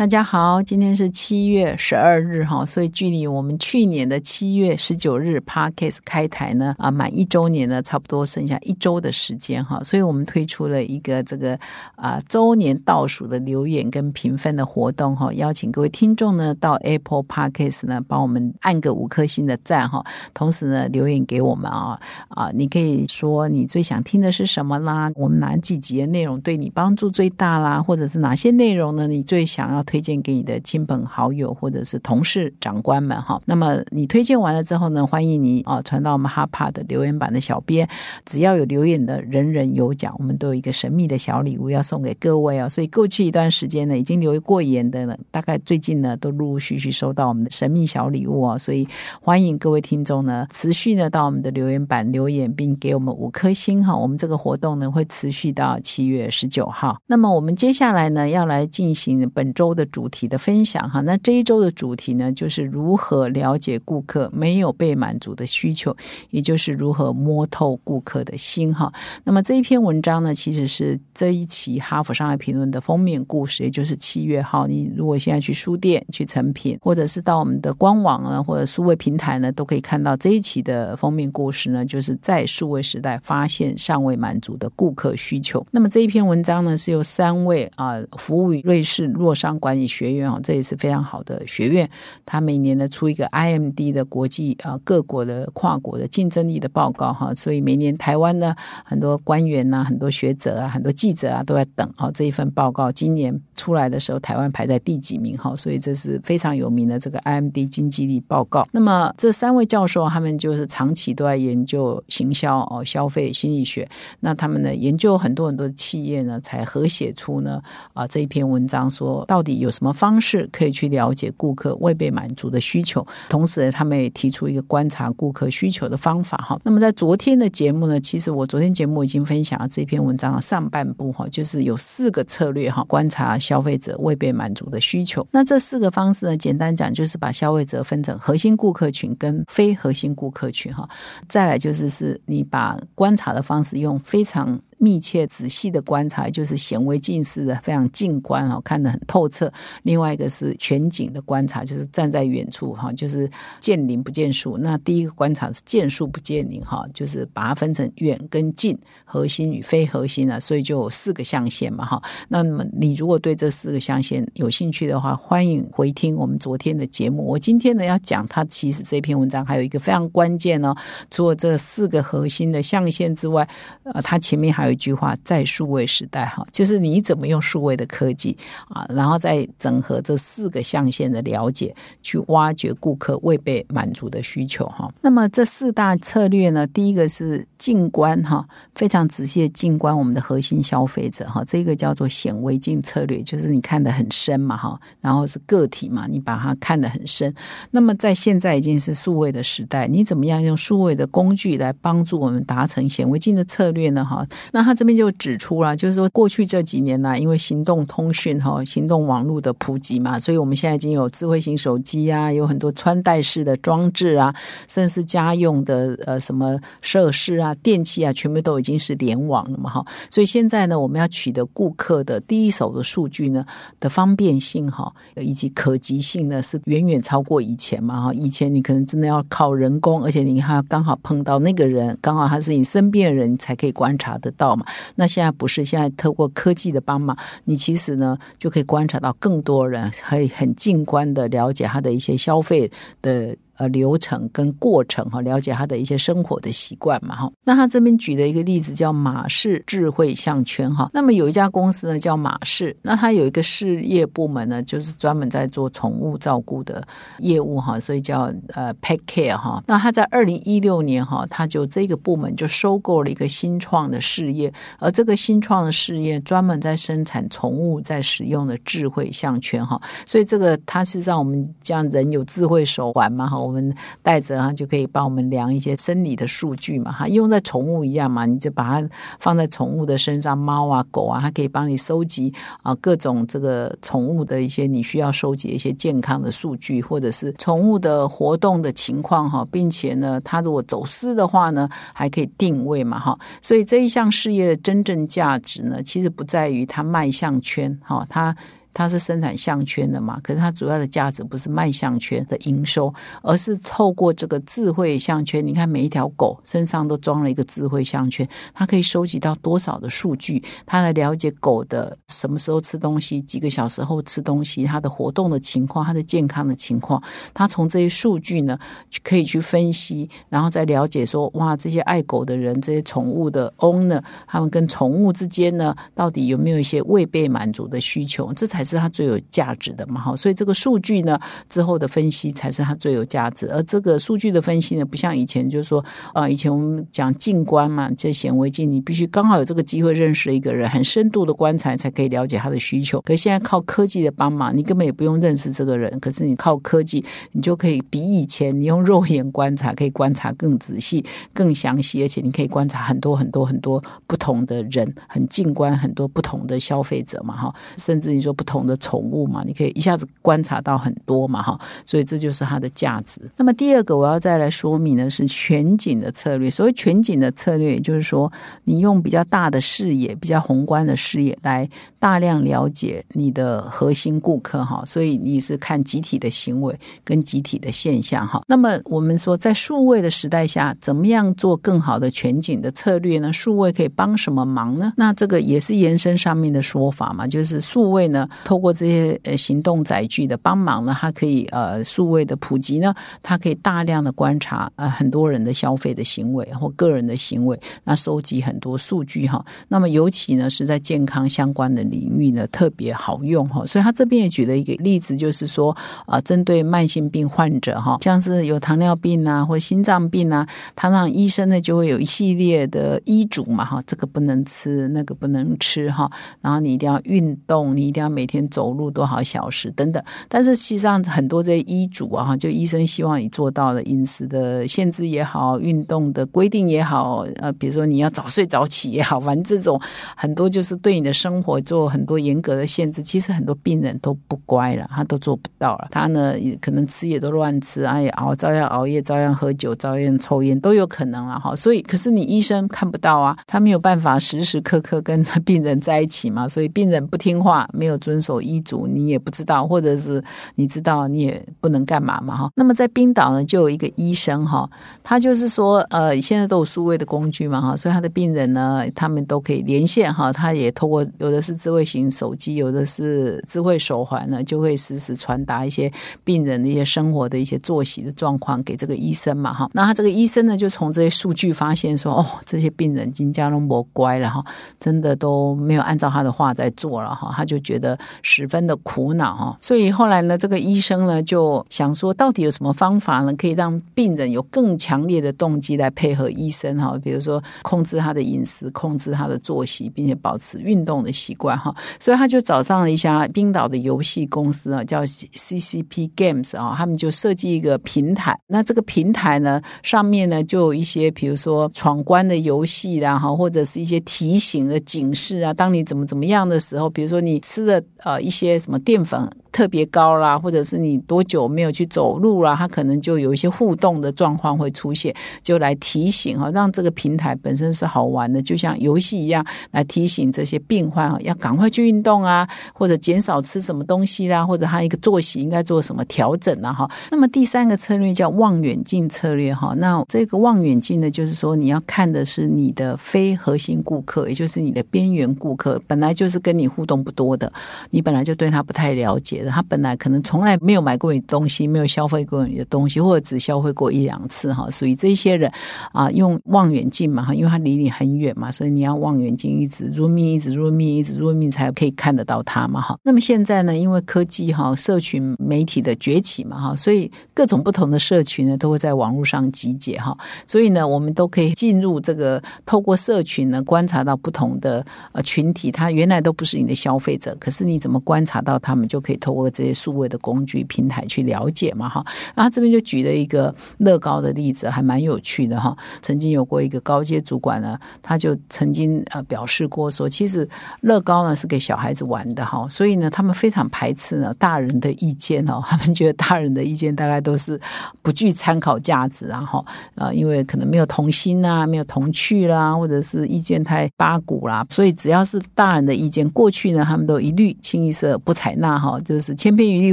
大家好，今天是七月十二日哈，所以距离我们去年的七月十九日 Parkes 开台呢啊满一周年呢，差不多剩下一周的时间哈，所以我们推出了一个这个啊周年倒数的留言跟评分的活动哈，邀请各位听众呢到 Apple Parkes 呢帮我们按个五颗星的赞哈，同时呢留言给我们啊啊，你可以说你最想听的是什么啦，我们哪几集的内容对你帮助最大啦，或者是哪些内容呢你最想要。推荐给你的亲朋好友或者是同事、长官们哈。那么你推荐完了之后呢，欢迎你啊传到我们哈帕的留言板的小编，只要有留言的人人有奖，我们都有一个神秘的小礼物要送给各位哦。所以过去一段时间呢，已经留过言的呢，大概最近呢都陆陆续续收到我们的神秘小礼物哦。所以欢迎各位听众呢持续呢到我们的留言板留言，并给我们五颗星哈。我们这个活动呢会持续到七月十九号。那么我们接下来呢要来进行本周的。的主题的分享哈，那这一周的主题呢，就是如何了解顾客没有被满足的需求，也就是如何摸透顾客的心哈。那么这一篇文章呢，其实是这一期《哈佛商业评论》的封面故事，也就是七月号。你如果现在去书店去成品，或者是到我们的官网啊，或者数位平台呢，都可以看到这一期的封面故事呢，就是在数位时代发现尚未满足的顾客需求。那么这一篇文章呢，是由三位啊服务于瑞士洛商管理学院哦，这也是非常好的学院。它每年呢出一个 IMD 的国际啊各国的跨国的竞争力的报告哈，所以每年台湾呢很多官员呐、很多学者啊、很多记者啊都在等哦这一份报告。今年出来的时候，台湾排在第几名哈？所以这是非常有名的这个 IMD 经济力报告。那么这三位教授他们就是长期都在研究行销哦、消费心理学。那他们呢研究很多很多的企业呢，才合写出呢啊这一篇文章说到底。有什么方式可以去了解顾客未被满足的需求？同时，他们也提出一个观察顾客需求的方法哈。那么，在昨天的节目呢，其实我昨天节目已经分享了这篇文章的上半部哈，就是有四个策略哈，观察消费者未被满足的需求。那这四个方式呢，简单讲就是把消费者分成核心顾客群跟非核心顾客群哈。再来就是是你把观察的方式用非常。密切仔细的观察，就是显微镜式的非常近观哈，看得很透彻。另外一个是全景的观察，就是站在远处哈，就是见林不见树。那第一个观察是见树不见林哈，就是把它分成远跟近、核心与非核心啊，所以就有四个象限嘛哈。那么你如果对这四个象限有兴趣的话，欢迎回听我们昨天的节目。我今天呢要讲，它其实这篇文章还有一个非常关键哦，除了这四个核心的象限之外，呃，它前面还有。一句话，在数位时代，哈，就是你怎么用数位的科技啊，然后再整合这四个象限的了解，去挖掘顾客未被满足的需求，哈。那么这四大策略呢，第一个是静观，哈，非常仔细的静观我们的核心消费者，哈，这个叫做显微镜策略，就是你看得很深嘛，哈，然后是个体嘛，你把它看得很深。那么在现在已经是数位的时代，你怎么样用数位的工具来帮助我们达成显微镜的策略呢？哈，那那他这边就指出了，就是说过去这几年呢，因为行动通讯哈、行动网络的普及嘛，所以我们现在已经有智慧型手机啊，有很多穿戴式的装置啊，甚至家用的呃什么设施啊、电器啊，全部都已经是联网了嘛哈。所以现在呢，我们要取得顾客的第一手的数据呢的方便性哈，以及可及性呢，是远远超过以前嘛哈。以前你可能真的要靠人工，而且你还要刚好碰到那个人，刚好他是你身边的人，才可以观察得到。嘛，那现在不是现在透过科技的帮忙，你其实呢就可以观察到更多人，可以很近观的了解他的一些消费的。呃，流程跟过程哈，了解他的一些生活的习惯嘛哈。那他这边举的一个例子叫马氏智慧项圈哈。那么有一家公司呢叫马氏，那它有一个事业部门呢，就是专门在做宠物照顾的业务哈，所以叫呃 Pet Care 哈。那他在二零一六年哈，他就这个部门就收购了一个新创的事业，而这个新创的事业专门在生产宠物在使用的智慧项圈哈。所以这个它是让我们这样人有智慧手环嘛哈。我们带着哈就可以帮我们量一些生理的数据嘛，哈，用在宠物一样嘛，你就把它放在宠物的身上，猫啊狗啊，它可以帮你收集啊各种这个宠物的一些你需要收集一些健康的数据，或者是宠物的活动的情况哈，并且呢，它如果走失的话呢，还可以定位嘛，哈，所以这一项事业的真正价值呢，其实不在于它卖项圈，哈，它。它是生产项圈的嘛？可是它主要的价值不是卖项圈的营收，而是透过这个智慧项圈。你看每一条狗身上都装了一个智慧项圈，它可以收集到多少的数据？它来了解狗的什么时候吃东西，几个小时后吃东西，它的活动的情况，它的健康的情况。它从这些数据呢，可以去分析，然后再了解说，哇，这些爱狗的人，这些宠物的 owner，他们跟宠物之间呢，到底有没有一些未被满足的需求？这才。才是它最有价值的嘛，哈，所以这个数据呢之后的分析才是它最有价值。而这个数据的分析呢，不像以前就是说，啊，以前我们讲静观嘛，这显微镜，你必须刚好有这个机会认识一个人，很深度的观察才可以了解他的需求。可是现在靠科技的帮忙，你根本也不用认识这个人，可是你靠科技，你就可以比以前你用肉眼观察可以观察更仔细、更详细，而且你可以观察很多很多很多不同的人，很静观很多不同的消费者嘛，哈，甚至你说不。同的宠物嘛，你可以一下子观察到很多嘛，哈，所以这就是它的价值。那么第二个我要再来说明的是全景的策略。所谓全景的策略，也就是说你用比较大的视野、比较宏观的视野来大量了解你的核心顾客，哈。所以你是看集体的行为跟集体的现象，哈。那么我们说在数位的时代下，怎么样做更好的全景的策略呢？数位可以帮什么忙呢？那这个也是延伸上面的说法嘛，就是数位呢。透过这些呃行动载具的帮忙呢，它可以呃数位的普及呢，它可以大量的观察呃很多人的消费的行为或个人的行为，那收集很多数据哈。那么尤其呢是在健康相关的领域呢特别好用哈。所以他这边也举了一个例子，就是说啊针对慢性病患者哈，像是有糖尿病啊或心脏病啊，他让医生呢就会有一系列的医嘱嘛哈，这个不能吃，那个不能吃哈，然后你一定要运动，你一定要每天走路多少小时等等，但是实际上很多这些医嘱啊，就医生希望你做到了饮食的限制也好，运动的规定也好，呃，比如说你要早睡早起也好，反正这种很多就是对你的生活做很多严格的限制。其实很多病人都不乖了，他都做不到了。他呢也，可能吃也都乱吃，啊，也熬，照样熬夜，照样喝酒，照样抽烟，都有可能了哈。所以，可是你医生看不到啊，他没有办法时时刻刻跟病人在一起嘛，所以病人不听话，没有遵。守医嘱，你也不知道，或者是你知道，你也不能干嘛嘛哈。那么在冰岛呢，就有一个医生哈，他就是说，呃，现在都有数位的工具嘛哈，所以他的病人呢，他们都可以连线哈，他也透过有的是智慧型手机，有的是智慧手环呢，就会实时传达一些病人的一些生活的一些作息的状况给这个医生嘛哈。那他这个医生呢，就从这些数据发现说，哦，这些病人金加隆博乖了哈，真的都没有按照他的话在做了哈，他就觉得。十分的苦恼哈，所以后来呢，这个医生呢就想说，到底有什么方法呢，可以让病人有更强烈的动机来配合医生哈？比如说控制他的饮食，控制他的作息，并且保持运动的习惯哈。所以他就找上了一家冰岛的游戏公司啊，叫 CCP Games 啊，他们就设计一个平台。那这个平台呢，上面呢就有一些，比如说闯关的游戏啦哈，或者是一些提醒的警示啊，当你怎么怎么样的时候，比如说你吃的。呃，一些什么淀粉。特别高啦，或者是你多久没有去走路啦，它可能就有一些互动的状况会出现，就来提醒哈，让这个平台本身是好玩的，就像游戏一样，来提醒这些病患哈，要赶快去运动啊，或者减少吃什么东西啦，或者他一个作息应该做什么调整啊哈。那么第三个策略叫望远镜策略哈，那这个望远镜呢，就是说你要看的是你的非核心顾客，也就是你的边缘顾客，本来就是跟你互动不多的，你本来就对他不太了解。他本来可能从来没有买过你东西，没有消费过你的东西，或者只消费过一两次哈，所以这些人啊，用望远镜嘛哈，因为他离你很远嘛，所以你要望远镜一直入命，一直入命，一直入命，才可以看得到他嘛哈。那么现在呢，因为科技哈，社群媒体的崛起嘛哈，所以各种不同的社群呢，都会在网络上集结哈，所以呢，我们都可以进入这个透过社群呢，观察到不同的呃群体，他原来都不是你的消费者，可是你怎么观察到他们，就可以透。透过这些数位的工具平台去了解嘛哈。那他这边就举了一个乐高的例子，还蛮有趣的哈。曾经有过一个高阶主管呢，他就曾经呃表示过说，其实乐高呢是给小孩子玩的哈，所以呢他们非常排斥呢大人的意见哦，他们觉得大人的意见大概都是不具参考价值啊哈，呃因为可能没有童心啊，没有童趣啦，或者是意见太八股啦，所以只要是大人的意见，过去呢他们都一律清一色不采纳哈，就是千篇一律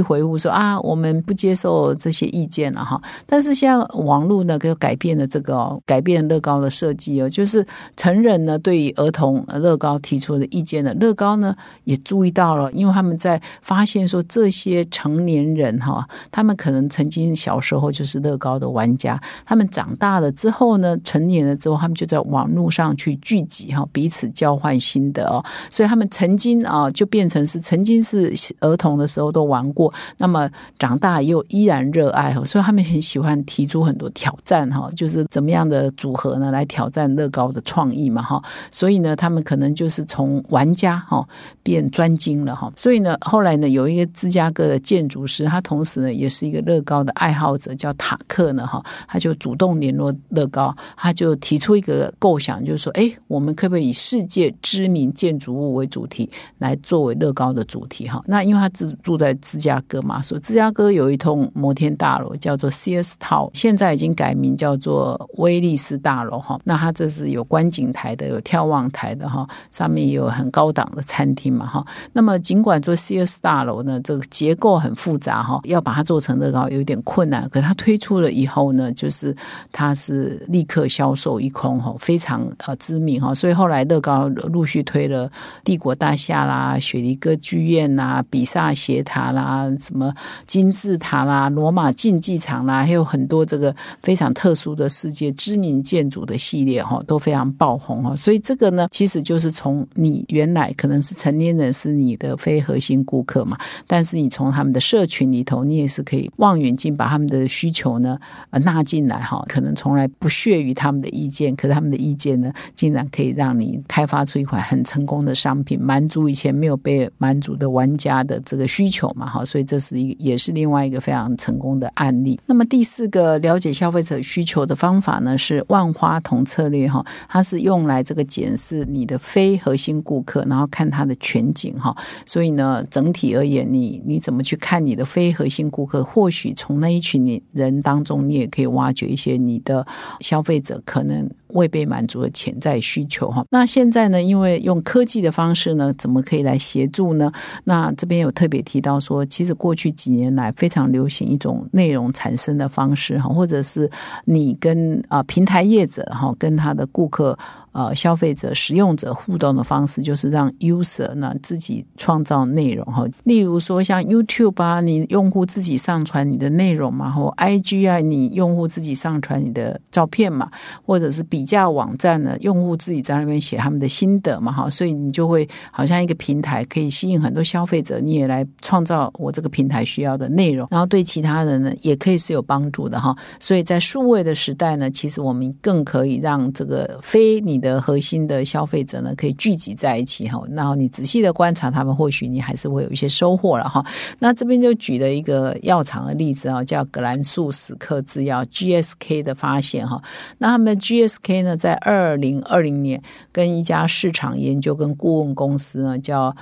回复说啊我们不接受这些意见了哈。但是现在网络呢就改变了这个改变乐高的设计哦，就是成人呢对于儿童乐高提出的意见呢，乐高呢也注意到了，因为他们在发现说这些成年人哈，他们可能曾经小时候就是乐高的玩家，他们长大了之后呢，成年了之后，他们就在网络上去聚集哈，彼此交换心得哦，所以他们曾经啊就变成是曾经是儿童的时候都玩过，那么长大又依然热爱哈，所以他们很喜欢提出很多挑战哈，就是怎么样的组合呢来挑战乐高的创意嘛哈，所以呢，他们可能就是从玩家哈变专精了哈，所以呢，后来呢，有一个芝加哥的建筑师，他同时呢也是一个乐高的爱好者，叫塔克呢哈，他就主动联络乐高，他就提出一个构想，就是说，哎，我们可不可以以世界知名建筑物为主题来作为乐高的主题哈？那因为他住住在芝加哥嘛，所以芝加哥有一栋摩天大楼叫做 Sears 塔现在已经改名叫做威利斯大楼哈。那它这是有观景台的，有眺望台的哈，上面也有很高档的餐厅嘛哈。那么尽管做 CS 大楼呢，这个结构很复杂哈，要把它做成乐高有点困难。可它推出了以后呢，就是它是立刻销售一空哈，非常呃知名哈。所以后来乐高陆续推了帝国大厦啦、雪梨歌剧院啦、比萨斜塔啦、什么金字塔啦、罗马竞技场啦，还有很多这个非常特殊的世界知名建筑的系列哈，都非常爆红哈。所以这个呢，其实就是从你原来可能是成年人是你的非核心顾客嘛，但是你从他们的社群里头，你也是可以望远镜把他们的需求呢呃纳进来哈。可能从来不屑于他们的意见，可是他们的意见呢，竟然可以让你开发出一款很成功的商品，满足以前没有被满足的玩家的这个需需求嘛哈。所以这是一也是另外一个非常成功的案例。那么第四个了解消费者需求的方法呢，是万花筒策略哈，它是用来这个检视你的非核心顾客，然后看他的全景哈。所以呢，整体而言，你你怎么去看你的非核心顾客？或许从那一群人当中，你也可以挖掘一些你的消费者可能未被满足的潜在需求哈。那现在呢，因为用科技的方式呢，怎么可以来协助呢？那这边有特别提到说，其实过去几年来非常流行一种内容产生的方式哈，或者是你跟啊平台业者哈跟他的顾客。呃，消费者、使用者互动的方式就是让 user 呢自己创造内容哈。例如说，像 YouTube 啊，你用户自己上传你的内容嘛，或 IG 啊，你用户自己上传你的照片嘛，或者是比价网站呢，用户自己在那边写他们的心得嘛，哈，所以你就会好像一个平台，可以吸引很多消费者，你也来创造我这个平台需要的内容，然后对其他人呢，也可以是有帮助的哈。所以在数位的时代呢，其实我们更可以让这个非你的。的核心的消费者呢，可以聚集在一起哈，然后你仔细的观察他们，或许你还是会有一些收获了哈。那这边就举了一个药厂的例子啊，叫格兰素史克制药 （GSK） 的发现哈。那他们 GSK 呢，在二零二零年跟一家市场研究跟顾问公司呢，叫。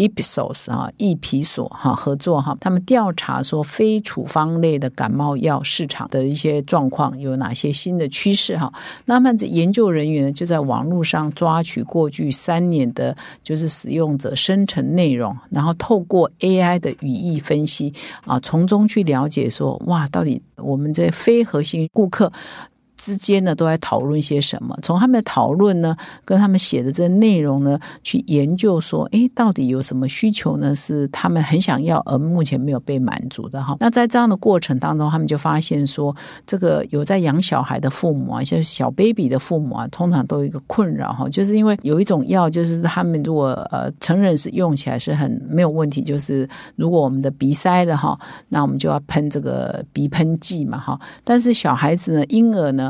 Ipsos 啊，易皮所哈合作哈，他们调查说非处方类的感冒药市场的一些状况有哪些新的趋势哈。那么这研究人员就在网络上抓取过去三年的，就是使用者生成内容，然后透过 AI 的语义分析啊，从中去了解说哇，到底我们这非核心顾客。之间呢，都在讨论些什么？从他们的讨论呢，跟他们写的这内容呢，去研究说，哎，到底有什么需求呢？是他们很想要而目前没有被满足的哈。那在这样的过程当中，他们就发现说，这个有在养小孩的父母啊，像小 baby 的父母啊，通常都有一个困扰哈，就是因为有一种药，就是他们如果呃成人是用起来是很没有问题，就是如果我们的鼻塞了哈，那我们就要喷这个鼻喷剂嘛哈。但是小孩子呢，婴儿呢？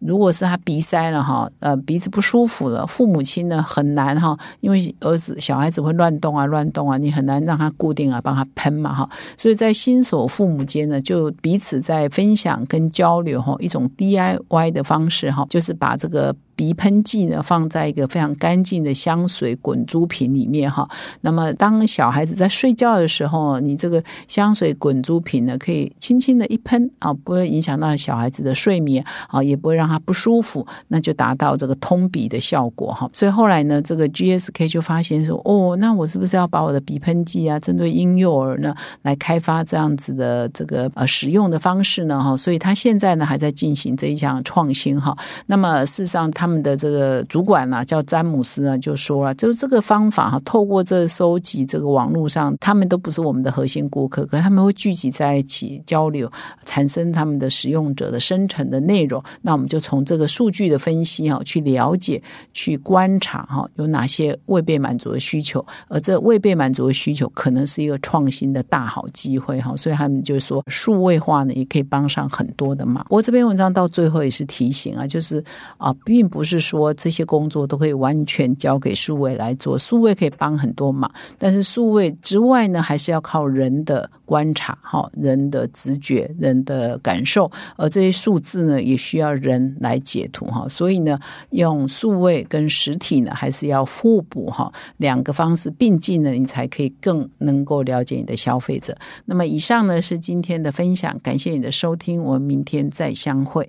如果是他鼻塞了哈，呃，鼻子不舒服了，父母亲呢很难哈，因为儿子小孩子会乱动啊，乱动啊，你很难让他固定啊，帮他喷嘛哈。所以在新手父母间呢，就彼此在分享跟交流哈，一种 DIY 的方式哈，就是把这个。鼻喷剂呢，放在一个非常干净的香水滚珠瓶里面哈。那么，当小孩子在睡觉的时候，你这个香水滚珠瓶呢，可以轻轻的一喷啊，不会影响到小孩子的睡眠啊，也不会让他不舒服，那就达到这个通鼻的效果哈。所以后来呢，这个 GSK 就发现说，哦，那我是不是要把我的鼻喷剂啊，针对婴幼儿呢，来开发这样子的这个呃使用的方式呢？哈，所以他现在呢还在进行这一项创新哈。那么事实上，他们的这个主管呢，叫詹姆斯呢，就说了，就是这个方法哈，透过这收集这个网络上，他们都不是我们的核心顾客，可他们会聚集在一起交流，产生他们的使用者的生成的内容。那我们就从这个数据的分析哈，去了解、去观察哈，有哪些未被满足的需求，而这未被满足的需求，可能是一个创新的大好机会哈。所以他们就说，数位化呢，也可以帮上很多的忙。我这篇文章到最后也是提醒啊，就是啊，并不。是说这些工作都可以完全交给数位来做，数位可以帮很多忙，但是数位之外呢，还是要靠人的观察，哈，人的直觉、人的感受，而这些数字呢，也需要人来解读，哈，所以呢，用数位跟实体呢，还是要互补，哈，两个方式并进呢，你才可以更能够了解你的消费者。那么，以上呢是今天的分享，感谢你的收听，我们明天再相会。